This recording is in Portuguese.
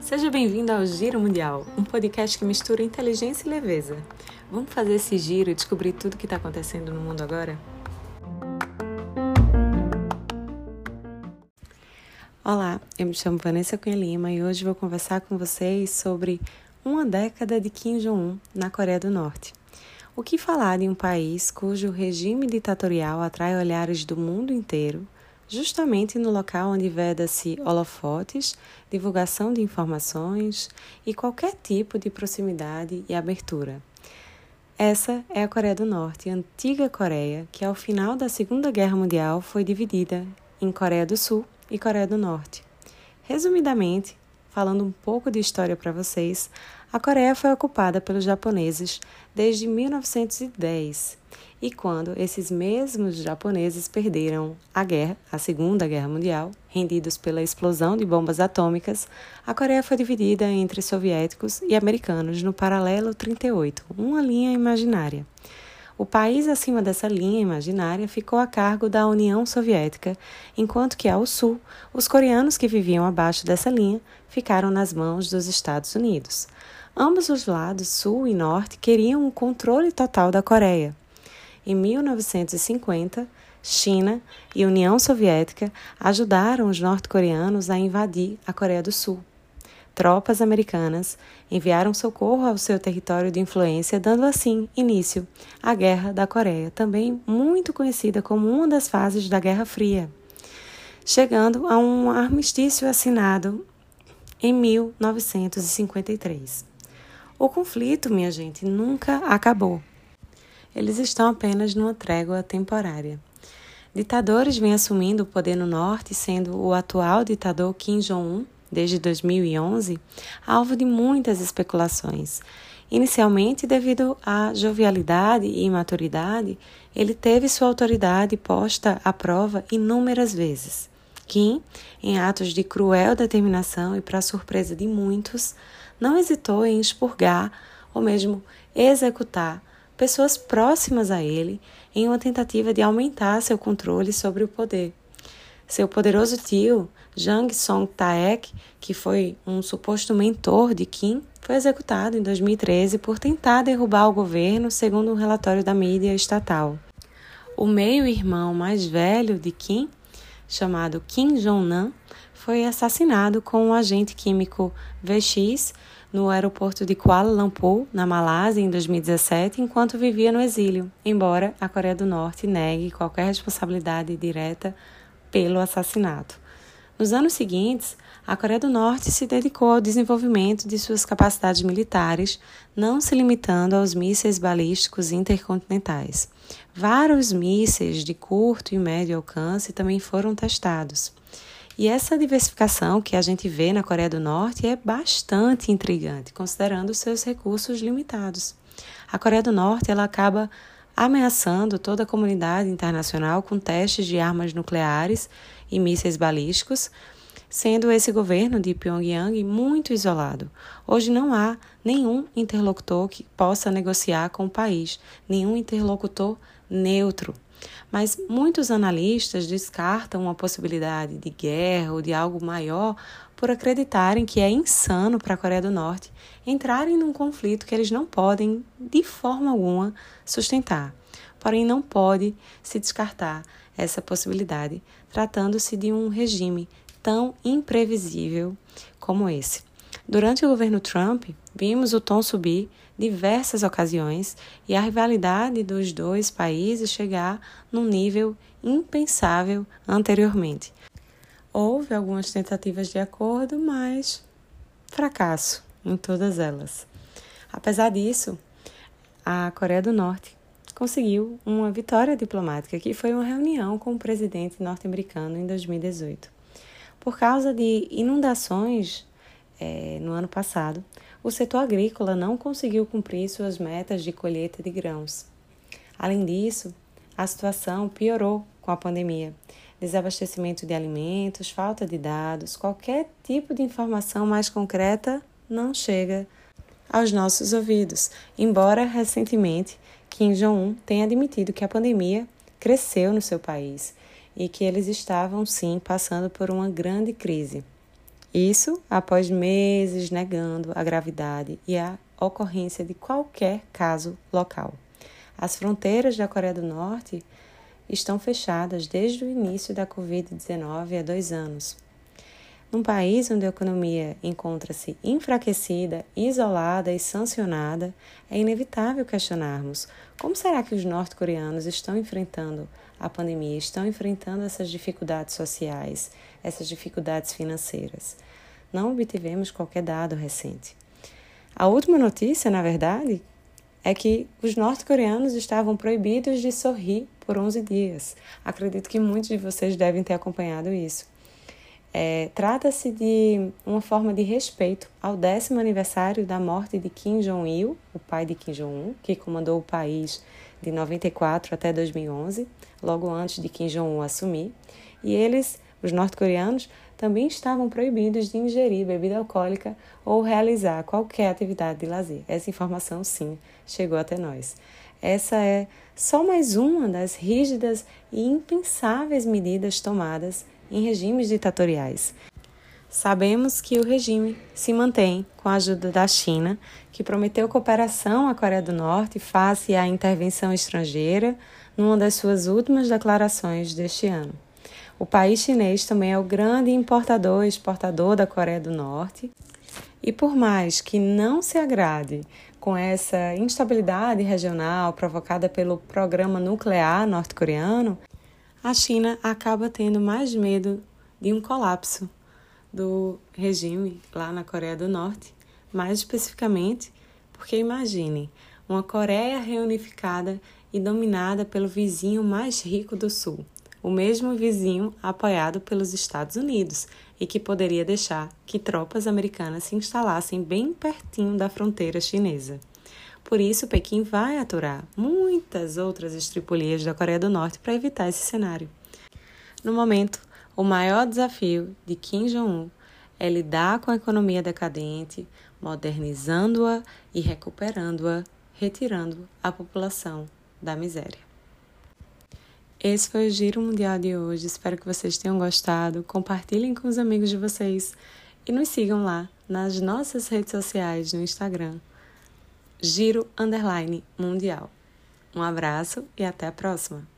Seja bem-vindo ao Giro Mundial, um podcast que mistura inteligência e leveza. Vamos fazer esse giro e descobrir tudo o que está acontecendo no mundo agora? Olá, eu me chamo Vanessa Cunha Lima e hoje vou conversar com vocês sobre uma década de Kim Jong-un na Coreia do Norte. O que falar de um país cujo regime ditatorial atrai olhares do mundo inteiro, justamente no local onde veda-se holofotes, divulgação de informações e qualquer tipo de proximidade e abertura. Essa é a Coreia do Norte, a antiga Coreia, que ao final da Segunda Guerra Mundial foi dividida em Coreia do Sul e Coreia do Norte. Resumidamente, falando um pouco de história para vocês, a Coreia foi ocupada pelos japoneses desde 1910 e quando esses mesmos japoneses perderam a guerra, a Segunda Guerra Mundial, rendidos pela explosão de bombas atômicas, a Coreia foi dividida entre soviéticos e americanos no paralelo 38, uma linha imaginária. O país acima dessa linha imaginária ficou a cargo da União Soviética, enquanto que ao sul, os coreanos que viviam abaixo dessa linha ficaram nas mãos dos Estados Unidos. Ambos os lados, sul e norte, queriam o controle total da Coreia. Em 1950, China e União Soviética ajudaram os norte-coreanos a invadir a Coreia do Sul. Tropas americanas enviaram socorro ao seu território de influência, dando assim início à Guerra da Coreia, também muito conhecida como uma das fases da Guerra Fria, chegando a um armistício assinado em 1953. O conflito, minha gente, nunca acabou. Eles estão apenas numa trégua temporária. Ditadores vêm assumindo o poder no norte, sendo o atual ditador Kim Jong-un, desde 2011, alvo de muitas especulações. Inicialmente, devido à jovialidade e imaturidade, ele teve sua autoridade posta à prova inúmeras vezes. Kim, em atos de cruel determinação e para surpresa de muitos, não hesitou em expurgar ou mesmo executar pessoas próximas a ele em uma tentativa de aumentar seu controle sobre o poder. Seu poderoso tio, Jang Song-taek, que foi um suposto mentor de Kim, foi executado em 2013 por tentar derrubar o governo, segundo um relatório da mídia estatal. O meio-irmão mais velho de Kim, chamado Kim Jong-nam, foi assassinado com um agente químico VX no aeroporto de Kuala Lumpur, na Malásia, em 2017, enquanto vivia no exílio, embora a Coreia do Norte negue qualquer responsabilidade direta pelo assassinato. Nos anos seguintes, a Coreia do Norte se dedicou ao desenvolvimento de suas capacidades militares, não se limitando aos mísseis balísticos intercontinentais. Vários mísseis de curto e médio alcance também foram testados. E essa diversificação que a gente vê na Coreia do Norte é bastante intrigante, considerando seus recursos limitados. A Coreia do Norte ela acaba ameaçando toda a comunidade internacional com testes de armas nucleares e mísseis balísticos, sendo esse governo de Pyongyang muito isolado. Hoje não há nenhum interlocutor que possa negociar com o país, nenhum interlocutor neutro. Mas muitos analistas descartam a possibilidade de guerra ou de algo maior por acreditarem que é insano para a Coreia do Norte entrarem num conflito que eles não podem, de forma alguma, sustentar. Porém, não pode se descartar essa possibilidade, tratando-se de um regime tão imprevisível como esse. Durante o governo Trump, vimos o tom subir diversas ocasiões e a rivalidade dos dois países chegar num nível impensável anteriormente. Houve algumas tentativas de acordo, mas fracasso em todas elas. Apesar disso, a Coreia do Norte conseguiu uma vitória diplomática, que foi uma reunião com o presidente norte-americano em 2018. Por causa de inundações é, no ano passado, o setor agrícola não conseguiu cumprir suas metas de colheita de grãos. Além disso, a situação piorou com a pandemia. Desabastecimento de alimentos, falta de dados, qualquer tipo de informação mais concreta não chega aos nossos ouvidos, embora recentemente Kim Jong-un tenha admitido que a pandemia cresceu no seu país e que eles estavam sim passando por uma grande crise. Isso após meses negando a gravidade e a ocorrência de qualquer caso local. As fronteiras da Coreia do Norte estão fechadas desde o início da Covid-19 há dois anos. Num país onde a economia encontra-se enfraquecida, isolada e sancionada, é inevitável questionarmos como será que os norte-coreanos estão enfrentando a pandemia, estão enfrentando essas dificuldades sociais, essas dificuldades financeiras. Não obtivemos qualquer dado recente. A última notícia, na verdade, é que os norte-coreanos estavam proibidos de sorrir por 11 dias. Acredito que muitos de vocês devem ter acompanhado isso. É, Trata-se de uma forma de respeito ao décimo aniversário da morte de Kim Jong-il, o pai de Kim Jong-un, que comandou o país de 94 até 2011, logo antes de Kim Jong-un assumir. E eles, os norte-coreanos, também estavam proibidos de ingerir bebida alcoólica ou realizar qualquer atividade de lazer. Essa informação, sim, chegou até nós. Essa é só mais uma das rígidas e impensáveis medidas tomadas em regimes ditatoriais. Sabemos que o regime se mantém com a ajuda da China, que prometeu cooperação à Coreia do Norte face à intervenção estrangeira numa das suas últimas declarações deste ano. O país chinês também é o grande importador e exportador da Coreia do Norte. E por mais que não se agrade com essa instabilidade regional provocada pelo programa nuclear norte-coreano, a China acaba tendo mais medo de um colapso do regime lá na Coreia do Norte, mais especificamente porque imaginem uma Coreia reunificada e dominada pelo vizinho mais rico do Sul, o mesmo vizinho apoiado pelos Estados Unidos e que poderia deixar que tropas americanas se instalassem bem pertinho da fronteira chinesa. Por isso, Pequim vai aturar muitas outras estripulias da Coreia do Norte para evitar esse cenário. No momento, o maior desafio de Kim Jong-un é lidar com a economia decadente, modernizando-a e recuperando-a, retirando a população da miséria. Esse foi o Giro Mundial de hoje. Espero que vocês tenham gostado. Compartilhem com os amigos de vocês e nos sigam lá nas nossas redes sociais no Instagram. Giro Underline Mundial. Um abraço e até a próxima!